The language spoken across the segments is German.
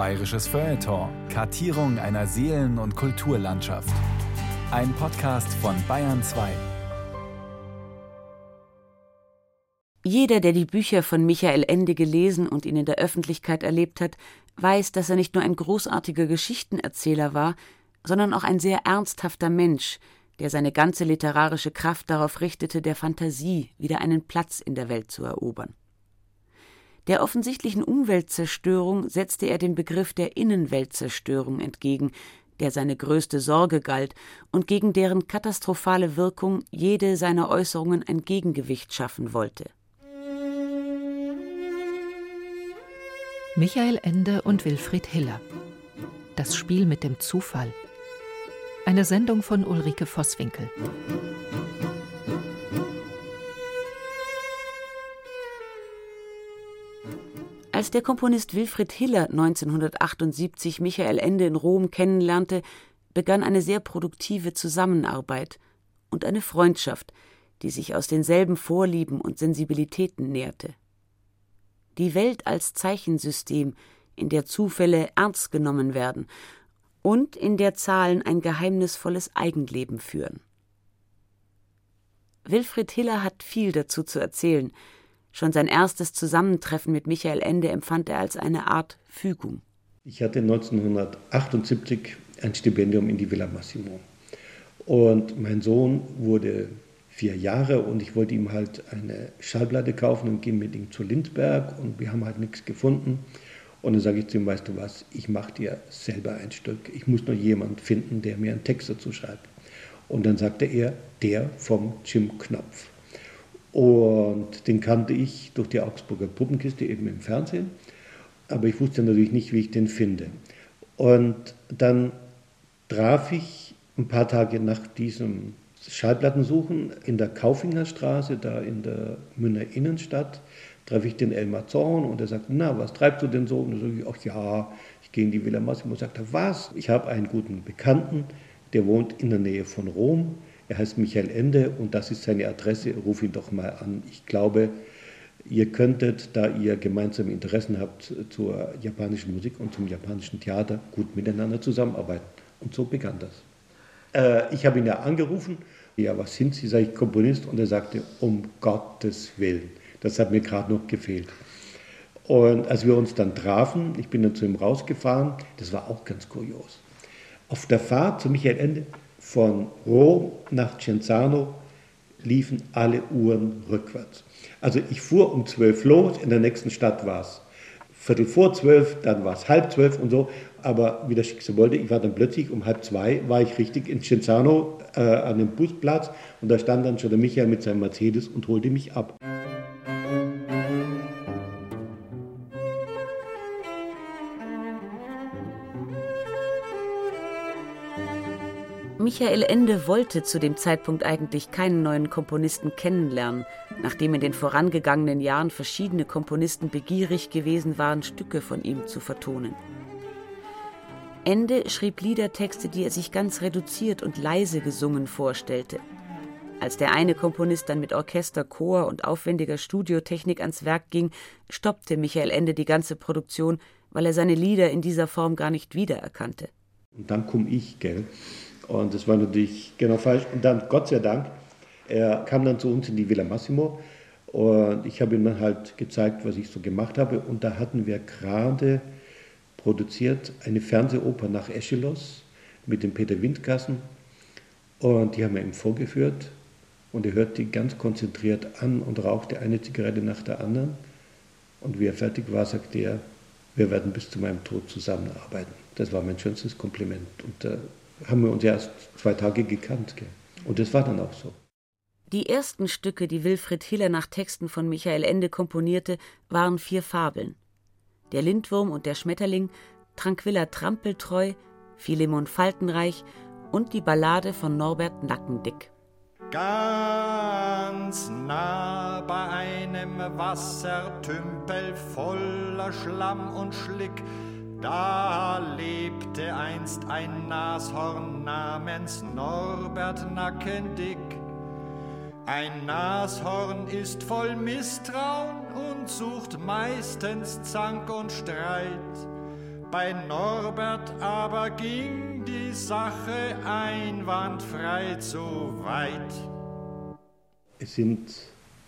Bayerisches Feuilleton. Kartierung einer Seelen- und Kulturlandschaft. Ein Podcast von Bayern 2. Jeder, der die Bücher von Michael Ende gelesen und ihn in der Öffentlichkeit erlebt hat, weiß, dass er nicht nur ein großartiger Geschichtenerzähler war, sondern auch ein sehr ernsthafter Mensch, der seine ganze literarische Kraft darauf richtete, der Fantasie wieder einen Platz in der Welt zu erobern. Der offensichtlichen Umweltzerstörung setzte er den Begriff der Innenweltzerstörung entgegen, der seine größte Sorge galt und gegen deren katastrophale Wirkung jede seiner Äußerungen ein Gegengewicht schaffen wollte. Michael Ende und Wilfried Hiller. Das Spiel mit dem Zufall. Eine Sendung von Ulrike Vosswinkel. Als der Komponist Wilfried Hiller 1978 Michael Ende in Rom kennenlernte, begann eine sehr produktive Zusammenarbeit und eine Freundschaft, die sich aus denselben Vorlieben und Sensibilitäten nährte. Die Welt als Zeichensystem, in der Zufälle ernst genommen werden und in der Zahlen ein geheimnisvolles Eigenleben führen. Wilfried Hiller hat viel dazu zu erzählen, Schon sein erstes Zusammentreffen mit Michael Ende empfand er als eine Art Fügung. Ich hatte 1978 ein Stipendium in die Villa Massimo. Und mein Sohn wurde vier Jahre und ich wollte ihm halt eine Schallplatte kaufen und ging mit ihm zu Lindberg und wir haben halt nichts gefunden. Und dann sage ich zu ihm, weißt du was, ich mache dir selber ein Stück. Ich muss nur jemanden finden, der mir einen Text dazu schreibt. Und dann sagte er, der vom Jim Knopf. Und den kannte ich durch die Augsburger Puppenkiste eben im Fernsehen. Aber ich wusste natürlich nicht, wie ich den finde. Und dann traf ich ein paar Tage nach diesem Schallplattensuchen in der Kaufingerstraße, da in der Münner Innenstadt, treffe ich den Elmar Zorn und er sagt, na, was treibst du denn so? Und dann sage ich, ach ja, ich gehe in die Villa Massimo. Und sagt was? Ich habe einen guten Bekannten, der wohnt in der Nähe von Rom er heißt Michael Ende und das ist seine Adresse. Ruf ihn doch mal an. Ich glaube, ihr könntet, da ihr gemeinsame Interessen habt zur japanischen Musik und zum japanischen Theater, gut miteinander zusammenarbeiten. Und so begann das. Äh, ich habe ihn ja angerufen. Ja, was sind Sie? Sag ich Komponist. Und er sagte, um Gottes Willen. Das hat mir gerade noch gefehlt. Und als wir uns dann trafen, ich bin dann zu ihm rausgefahren, das war auch ganz kurios. Auf der Fahrt zu Michael Ende von Rom nach Cenzano liefen alle Uhren rückwärts. Also ich fuhr um zwölf los, in der nächsten Stadt war es Viertel vor zwölf, dann war es halb zwölf und so. Aber wie das Schicksal wollte, ich war dann plötzlich um halb zwei, war ich richtig in Cenzano äh, an dem Busplatz und da stand dann schon der Michael mit seinem Mercedes und holte mich ab. Michael Ende wollte zu dem Zeitpunkt eigentlich keinen neuen Komponisten kennenlernen, nachdem in den vorangegangenen Jahren verschiedene Komponisten begierig gewesen waren, Stücke von ihm zu vertonen. Ende schrieb Liedertexte, die er sich ganz reduziert und leise gesungen vorstellte. Als der eine Komponist dann mit Orchester, Chor und aufwendiger Studiotechnik ans Werk ging, stoppte Michael Ende die ganze Produktion, weil er seine Lieder in dieser Form gar nicht wiedererkannte. Und dann komme ich, gell? Und das war natürlich genau falsch. Und dann, Gott sei Dank, er kam dann zu uns in die Villa Massimo und ich habe ihm dann halt gezeigt, was ich so gemacht habe. Und da hatten wir gerade produziert eine Fernsehoper nach Eschelos mit dem Peter Windgassen. Und die haben wir ihm vorgeführt. Und er hört die ganz konzentriert an und rauchte eine Zigarette nach der anderen. Und wie er fertig war, sagte er, wir werden bis zu meinem Tod zusammenarbeiten. Das war mein schönstes Kompliment. Und äh, haben wir uns erst zwei Tage gekannt. Gell? Und das war dann auch so. Die ersten Stücke, die Wilfried Hiller nach Texten von Michael Ende komponierte, waren vier Fabeln. Der Lindwurm und der Schmetterling, Tranquilla Trampeltreu, Philemon Faltenreich und die Ballade von Norbert Nackendick. Ganz nah bei einem Wassertümpel voller Schlamm und Schlick da lebte einst ein Nashorn namens Norbert Nackendick. Ein Nashorn ist voll Misstrauen und sucht meistens Zank und Streit. Bei Norbert aber ging die Sache einwandfrei zu weit. Es sind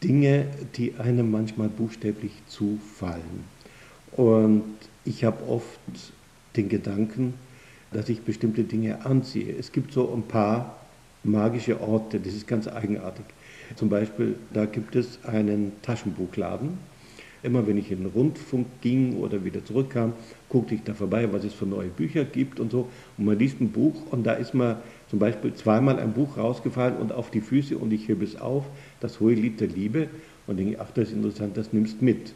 Dinge, die einem manchmal buchstäblich zufallen. Und ich habe oft den Gedanken, dass ich bestimmte Dinge anziehe. Es gibt so ein paar magische Orte, das ist ganz eigenartig. Zum Beispiel, da gibt es einen Taschenbuchladen. Immer wenn ich in den Rundfunk ging oder wieder zurückkam, guckte ich da vorbei, was es für neue Bücher gibt und so. Und man liest ein Buch und da ist mir zum Beispiel zweimal ein Buch rausgefallen und auf die Füße und ich hebe es auf, das Hohe Lied der Liebe und denke, ach, das ist interessant, das nimmst mit.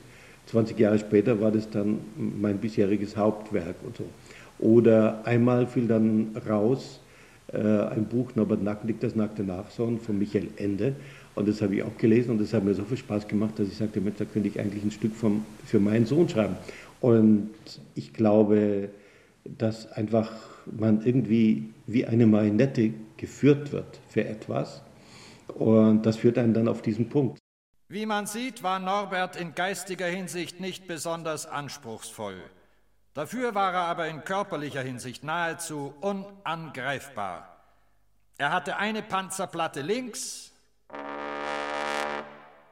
20 Jahre später war das dann mein bisheriges Hauptwerk und so. Oder einmal fiel dann raus äh, ein Buch Norbert Nacklig, das nackte Nachschauen von Michael Ende. Und das habe ich auch gelesen und das hat mir so viel Spaß gemacht, dass ich sagte, Mensch, da könnte ich eigentlich ein Stück vom, für meinen Sohn schreiben. Und ich glaube, dass einfach man irgendwie wie eine Marionette geführt wird für etwas. Und das führt einen dann auf diesen Punkt. Wie man sieht, war Norbert in geistiger Hinsicht nicht besonders anspruchsvoll. Dafür war er aber in körperlicher Hinsicht nahezu unangreifbar. Er hatte eine Panzerplatte links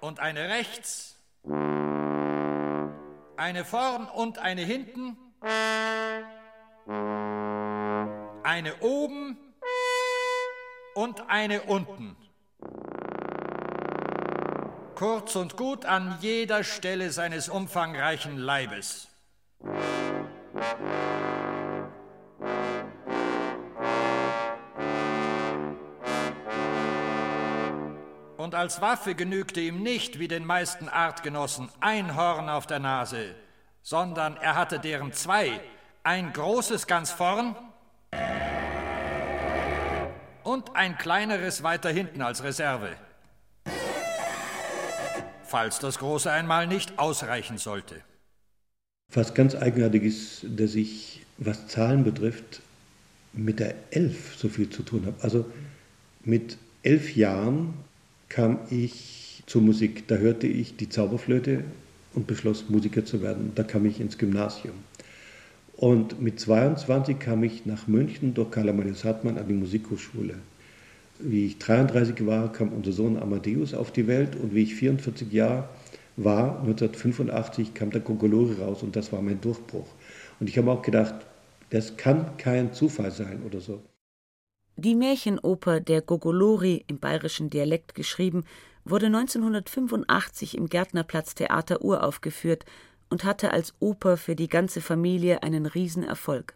und eine rechts, eine vorn und eine hinten, eine oben und eine unten. Kurz und gut an jeder Stelle seines umfangreichen Leibes. Und als Waffe genügte ihm nicht, wie den meisten Artgenossen, ein Horn auf der Nase, sondern er hatte deren zwei, ein großes ganz vorn und ein kleineres weiter hinten als Reserve, falls das große einmal nicht ausreichen sollte. Was ganz eigenartig ist, dass ich, was Zahlen betrifft, mit der Elf so viel zu tun habe. Also mit elf Jahren kam ich zur Musik. Da hörte ich die Zauberflöte und beschloss, Musiker zu werden. Da kam ich ins Gymnasium. Und mit 22 kam ich nach München durch Karl Amadeus Hartmann an die Musikhochschule. Wie ich 33 war, kam unser Sohn Amadeus auf die Welt und wie ich 44 Jahre war 1985 kam der Gogolori raus und das war mein Durchbruch. Und ich habe auch gedacht, das kann kein Zufall sein oder so. Die Märchenoper Der Gogolori im bayerischen Dialekt geschrieben, wurde 1985 im Gärtnerplatz Theater uraufgeführt und hatte als Oper für die ganze Familie einen Riesenerfolg.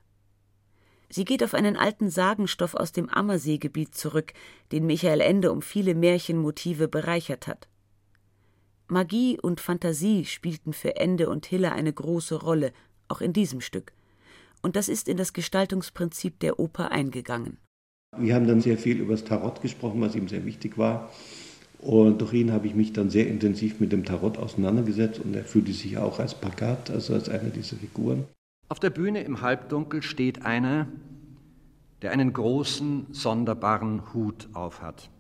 Sie geht auf einen alten Sagenstoff aus dem Ammerseegebiet zurück, den Michael Ende um viele Märchenmotive bereichert hat. Magie und Fantasie spielten für Ende und Hiller eine große Rolle, auch in diesem Stück. Und das ist in das Gestaltungsprinzip der Oper eingegangen. Wir haben dann sehr viel über das Tarot gesprochen, was ihm sehr wichtig war. Und durch ihn habe ich mich dann sehr intensiv mit dem Tarot auseinandergesetzt und er fühlte sich auch als Pagat, also als einer dieser Figuren. Auf der Bühne im Halbdunkel steht einer, der einen großen, sonderbaren Hut aufhat.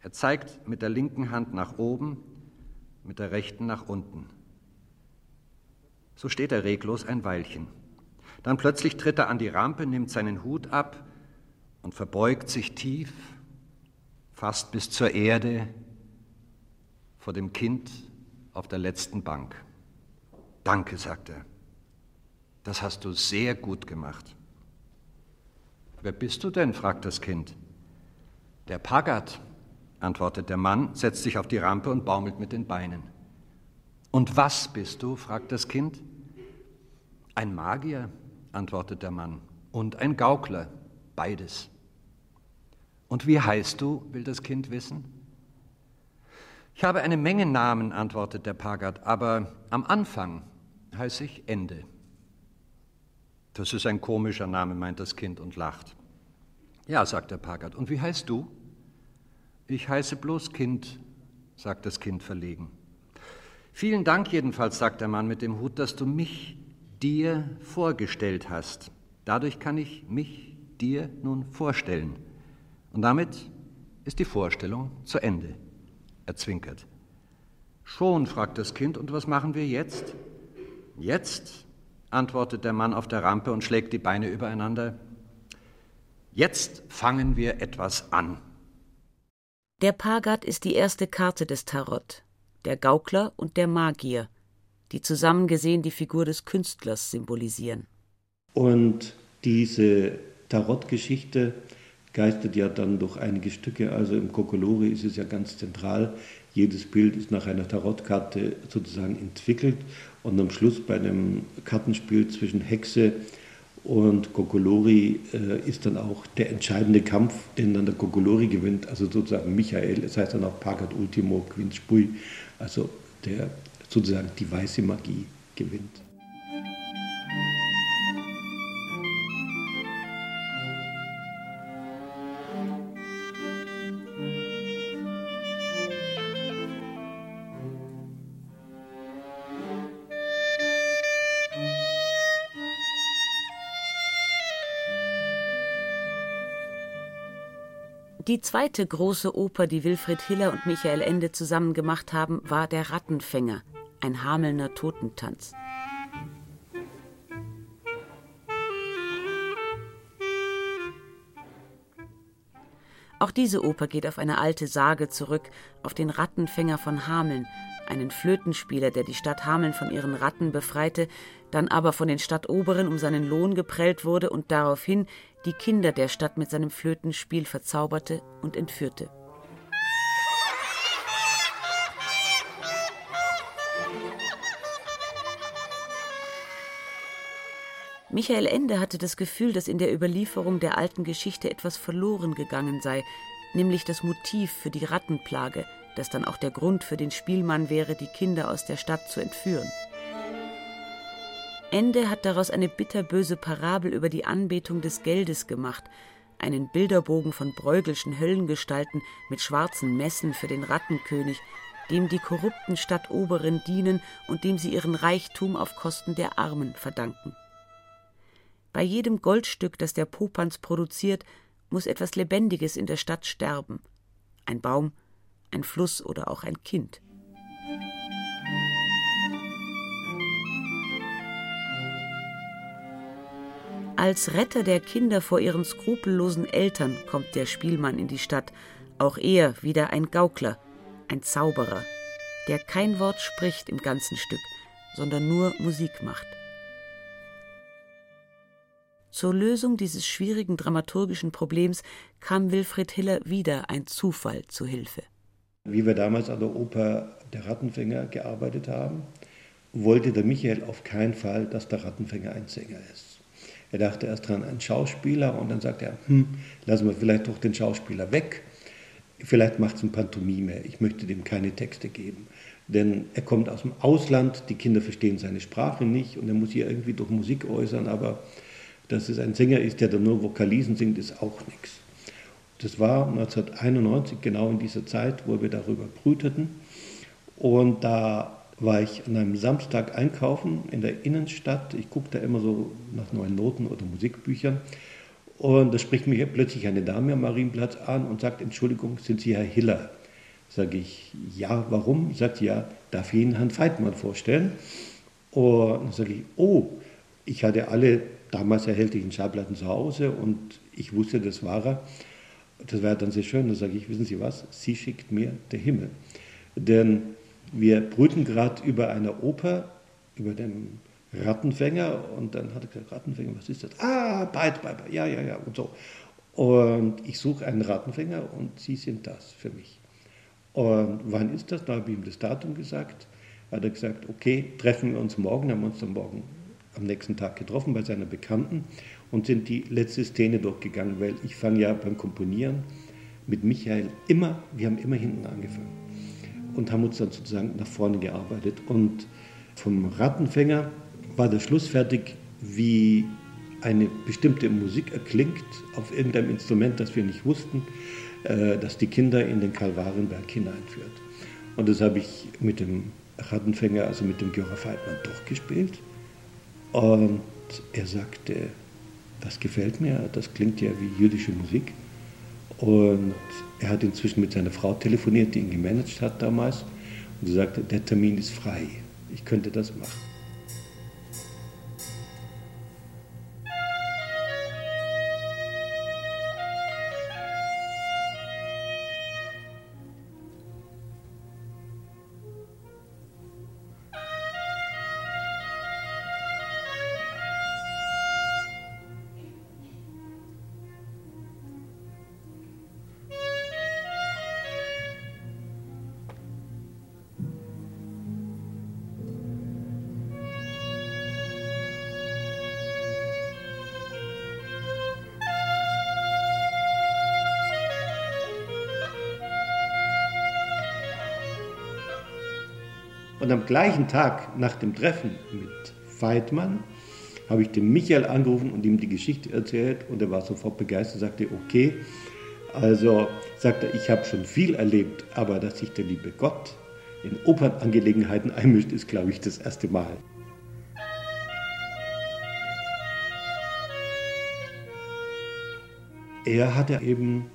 Er zeigt mit der linken Hand nach oben, mit der rechten nach unten. So steht er reglos ein Weilchen. Dann plötzlich tritt er an die Rampe, nimmt seinen Hut ab und verbeugt sich tief, fast bis zur Erde, vor dem Kind auf der letzten Bank. Danke, sagt er. Das hast du sehr gut gemacht. Wer bist du denn? fragt das Kind. Der Pagat, antwortet der Mann, setzt sich auf die Rampe und baumelt mit den Beinen. Und was bist du? fragt das Kind. Ein Magier, antwortet der Mann, und ein Gaukler, beides. Und wie heißt du, will das Kind wissen. Ich habe eine Menge Namen, antwortet der Pagat, aber am Anfang heiße ich Ende. Das ist ein komischer Name, meint das Kind und lacht. Ja, sagt der Pagat, und wie heißt du? Ich heiße bloß Kind, sagt das Kind verlegen. Vielen Dank jedenfalls, sagt der Mann mit dem Hut, dass du mich dir vorgestellt hast. Dadurch kann ich mich dir nun vorstellen. Und damit ist die Vorstellung zu Ende. Er zwinkert. Schon, fragt das Kind, und was machen wir jetzt? Jetzt antwortet der Mann auf der Rampe und schlägt die Beine übereinander. Jetzt fangen wir etwas an. Der Pagat ist die erste Karte des Tarot, der Gaukler und der Magier, die zusammen gesehen die Figur des Künstlers symbolisieren. Und diese Tarot-Geschichte geistert ja dann durch einige Stücke. Also im Kokolori ist es ja ganz zentral. Jedes Bild ist nach einer Tarotkarte sozusagen entwickelt. Und am Schluss bei einem Kartenspiel zwischen Hexe und Kokolori äh, ist dann auch der entscheidende Kampf, den dann der Kokolori gewinnt, also sozusagen Michael, es heißt dann auch Pagat Ultimo Quint Spui, also der sozusagen die weiße Magie gewinnt. Die zweite große Oper, die Wilfried Hiller und Michael Ende zusammen gemacht haben, war Der Rattenfänger, ein Hamelner Totentanz. Auch diese Oper geht auf eine alte Sage zurück, auf den Rattenfänger von Hameln, einen Flötenspieler, der die Stadt Hameln von ihren Ratten befreite, dann aber von den Stadtoberen um seinen Lohn geprellt wurde und daraufhin die Kinder der Stadt mit seinem Flötenspiel verzauberte und entführte. Michael Ende hatte das Gefühl, dass in der Überlieferung der alten Geschichte etwas verloren gegangen sei, nämlich das Motiv für die Rattenplage, das dann auch der Grund für den Spielmann wäre, die Kinder aus der Stadt zu entführen. Ende hat daraus eine bitterböse Parabel über die Anbetung des Geldes gemacht, einen Bilderbogen von bräugelschen Höllengestalten mit schwarzen Messen für den Rattenkönig, dem die korrupten Stadtoberen dienen und dem sie ihren Reichtum auf Kosten der Armen verdanken. Bei jedem Goldstück, das der Popanz produziert, muss etwas Lebendiges in der Stadt sterben. Ein Baum, ein Fluss oder auch ein Kind. Als Retter der Kinder vor ihren skrupellosen Eltern kommt der Spielmann in die Stadt, auch er wieder ein Gaukler, ein Zauberer, der kein Wort spricht im ganzen Stück, sondern nur Musik macht. Zur Lösung dieses schwierigen dramaturgischen Problems kam Wilfried Hiller wieder ein Zufall zu Hilfe. Wie wir damals an der Oper Der Rattenfänger gearbeitet haben, wollte der Michael auf keinen Fall, dass der Rattenfänger ein Sänger ist. Er dachte erst dran, ein Schauspieler und dann sagte er, hm, lassen wir vielleicht doch den Schauspieler weg. Vielleicht macht es ein Pantomime. Ich möchte dem keine Texte geben. Denn er kommt aus dem Ausland, die Kinder verstehen seine Sprache nicht und er muss hier irgendwie durch Musik äußern, aber dass es ein Sänger ist, der dann nur Vokalisen singt, ist auch nichts. Das war 1991, genau in dieser Zeit, wo wir darüber brüteten. Und da war ich an einem Samstag einkaufen in der Innenstadt. Ich gucke da immer so nach neuen Noten oder Musikbüchern. Und da spricht mich plötzlich eine Dame am Marienplatz an und sagt, Entschuldigung, sind Sie Herr Hiller? Sage ich, ja, warum? Sagt sie, ja, darf ich Ihnen Herrn Feitmann vorstellen? Und dann sage ich, oh, ich hatte alle damals erhältlichen Schallplatten zu Hause und ich wusste, das war er. Das war dann sehr schön. Da sage ich, wissen Sie was, Sie schickt mir der Himmel. Denn wir brüten gerade über eine Oper, über den Rattenfänger und dann hat er gesagt, Rattenfänger, was ist das? Ah, Beit, Beit, ja, ja, ja und so. Und ich suche einen Rattenfänger und Sie sind das für mich. Und wann ist das? Da habe ich ihm das Datum gesagt. Hat er gesagt, okay, treffen wir uns morgen. Haben wir uns dann morgen am nächsten Tag getroffen bei seiner Bekannten und sind die letzte Szene durchgegangen, weil ich fange ja beim Komponieren mit Michael immer, wir haben immer hinten angefangen und haben uns dann sozusagen nach vorne gearbeitet. Und vom Rattenfänger war der Schluss fertig, wie eine bestimmte Musik erklingt auf irgendeinem Instrument, das wir nicht wussten, äh, das die Kinder in den Kalvarenberg hineinführt. Und das habe ich mit dem Rattenfänger, also mit dem Görer Feitmann, durchgespielt. Und er sagte, das gefällt mir, das klingt ja wie jüdische Musik. Und er hat inzwischen mit seiner Frau telefoniert, die ihn gemanagt hat damals. Und sie sagte, der Termin ist frei. Ich könnte das machen. Und am gleichen Tag nach dem Treffen mit Weidmann habe ich den Michael angerufen und ihm die Geschichte erzählt und er war sofort begeistert, sagte, okay, also sagte er, ich habe schon viel erlebt, aber dass sich der liebe Gott in Opernangelegenheiten einmischt, ist, glaube ich, das erste Mal. Er hatte eben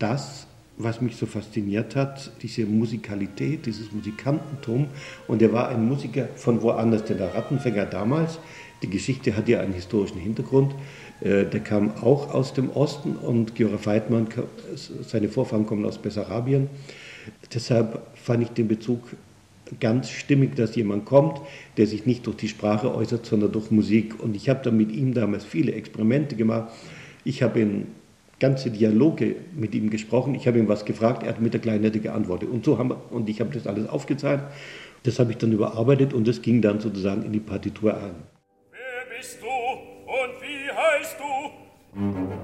das, was mich so fasziniert hat, diese Musikalität, dieses Musikantentum. Und er war ein Musiker von woanders, denn der Rattenfänger damals, die Geschichte hat ja einen historischen Hintergrund, äh, der kam auch aus dem Osten und Georg Weidmann, seine Vorfahren kommen aus Bessarabien. Deshalb fand ich den Bezug ganz stimmig, dass jemand kommt, der sich nicht durch die Sprache äußert, sondern durch Musik. Und ich habe dann mit ihm damals viele Experimente gemacht. Ich habe ihn ganze Dialoge mit ihm gesprochen. Ich habe ihm was gefragt, er hat mit der Kleinette geantwortet. Und, so haben und ich habe das alles aufgezeichnet. Das habe ich dann überarbeitet und das ging dann sozusagen in die Partitur ein. Wer bist du und wie heißt du?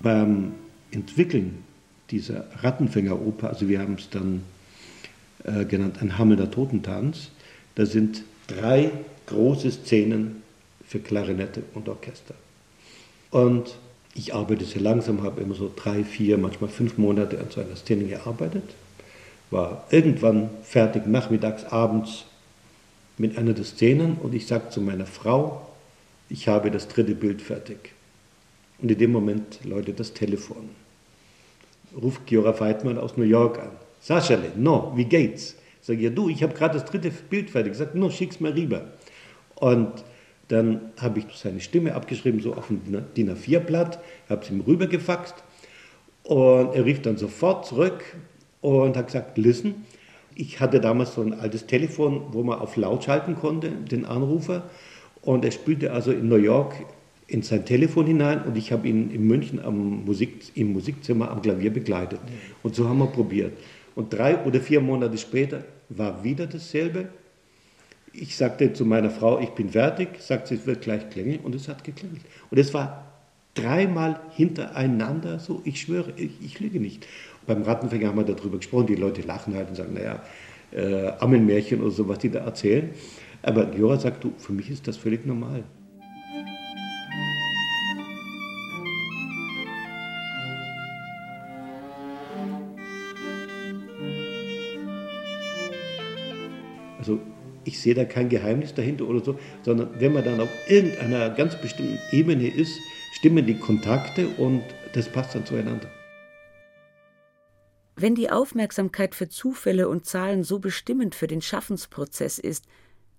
Beim Entwickeln dieser Rattenfängeroper, also wir haben es dann äh, genannt, ein Hammelnder Totentanz, da sind drei große Szenen für Klarinette und Orchester. Und ich arbeite sehr langsam, habe immer so drei, vier, manchmal fünf Monate an so einer Szene gearbeitet, war irgendwann fertig, nachmittags, abends mit einer der Szenen und ich sagte zu meiner Frau, ich habe das dritte Bild fertig. Und in dem Moment läutet das Telefon. Ruft Giora Weidmann aus New York an. Saschale, no, wie geht's? Sag ich, ja du, ich habe gerade das dritte Bild fertig. Sag, no, schick's mal rüber. Und dann habe ich seine Stimme abgeschrieben, so auf ein DIN A4-Blatt, habe es ihm rübergefaxt und er rief dann sofort zurück und hat gesagt, listen, ich hatte damals so ein altes Telefon, wo man auf laut schalten konnte, den Anrufer und er spielte also in New York in sein Telefon hinein und ich habe ihn in München am Musik, im Musikzimmer am Klavier begleitet. Und so haben wir probiert. Und drei oder vier Monate später war wieder dasselbe. Ich sagte zu meiner Frau, ich bin fertig, sagt sie, es wird gleich klingeln und es hat geklingelt. Und es war dreimal hintereinander so, ich schwöre, ich, ich lüge nicht. Und beim Rattenfänger haben wir darüber gesprochen, die Leute lachen halt und sagen, naja, äh, Ammenmärchen oder so, was die da erzählen. Aber Jora sagt, du, für mich ist das völlig normal. Ich sehe da kein Geheimnis dahinter oder so, sondern wenn man dann auf irgendeiner ganz bestimmten Ebene ist, stimmen die Kontakte und das passt dann zueinander. Wenn die Aufmerksamkeit für Zufälle und Zahlen so bestimmend für den Schaffensprozess ist,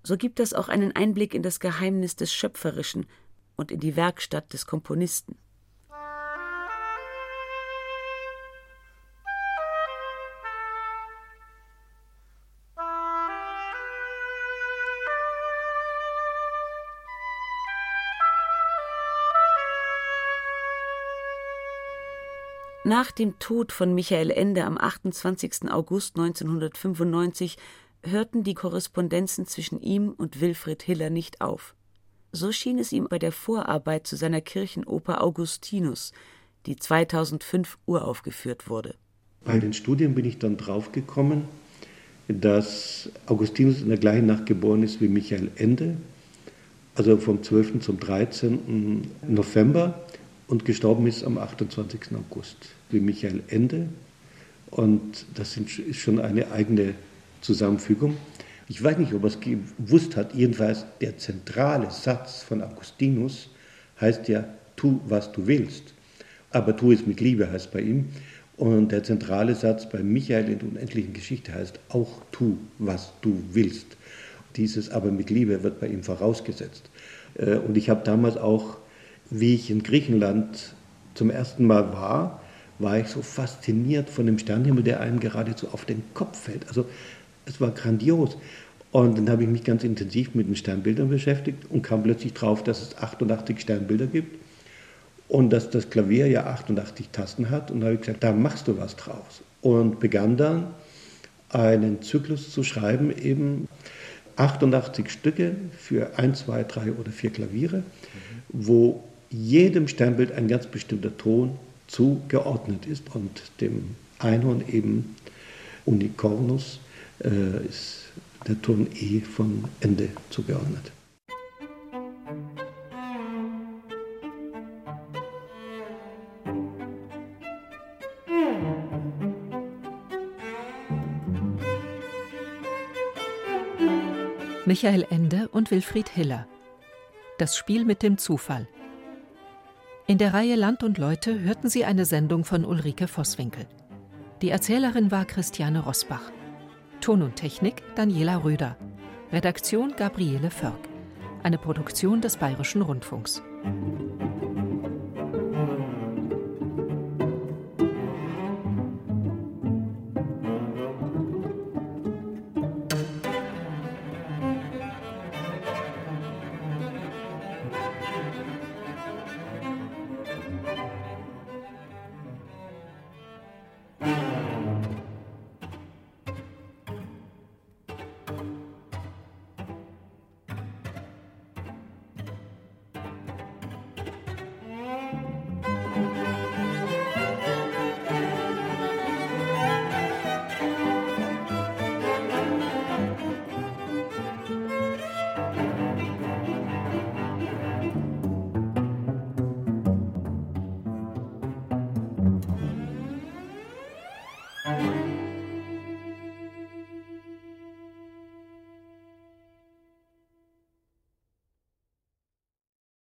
so gibt das auch einen Einblick in das Geheimnis des Schöpferischen und in die Werkstatt des Komponisten. Nach dem Tod von Michael Ende am 28. August 1995 hörten die Korrespondenzen zwischen ihm und Wilfried Hiller nicht auf. So schien es ihm bei der Vorarbeit zu seiner Kirchenoper Augustinus, die 2005 uraufgeführt wurde. Bei den Studien bin ich dann draufgekommen, dass Augustinus in der gleichen Nacht geboren ist wie Michael Ende, also vom 12. zum 13. November und gestorben ist am 28. August, wie Michael Ende. Und das ist schon eine eigene Zusammenfügung. Ich weiß nicht, ob er es gewusst hat, jedenfalls der zentrale Satz von Augustinus heißt ja, tu, was du willst. Aber tu es mit Liebe heißt bei ihm. Und der zentrale Satz bei Michael in der unendlichen Geschichte heißt, auch tu, was du willst. Dieses aber mit Liebe wird bei ihm vorausgesetzt. Äh, und ich habe damals auch wie ich in Griechenland zum ersten Mal war, war ich so fasziniert von dem Sternhimmel, der einem geradezu auf den Kopf fällt. Also es war grandios. Und dann habe ich mich ganz intensiv mit den Sternbildern beschäftigt und kam plötzlich drauf, dass es 88 Sternbilder gibt und dass das Klavier ja 88 Tasten hat. Und da habe ich gesagt, da machst du was draus. Und begann dann einen Zyklus zu schreiben, eben 88 Stücke für ein, zwei, drei oder vier Klaviere, mhm. wo jedem Sternbild ein ganz bestimmter Ton zugeordnet ist und dem Einhorn eben Unicornus äh, ist der Ton E von Ende zugeordnet. Michael Ende und Wilfried Hiller. Das Spiel mit dem Zufall. In der Reihe Land und Leute hörten Sie eine Sendung von Ulrike Vosswinkel. Die Erzählerin war Christiane Rosbach. Ton und Technik Daniela Röder. Redaktion Gabriele Förg. Eine Produktion des Bayerischen Rundfunks.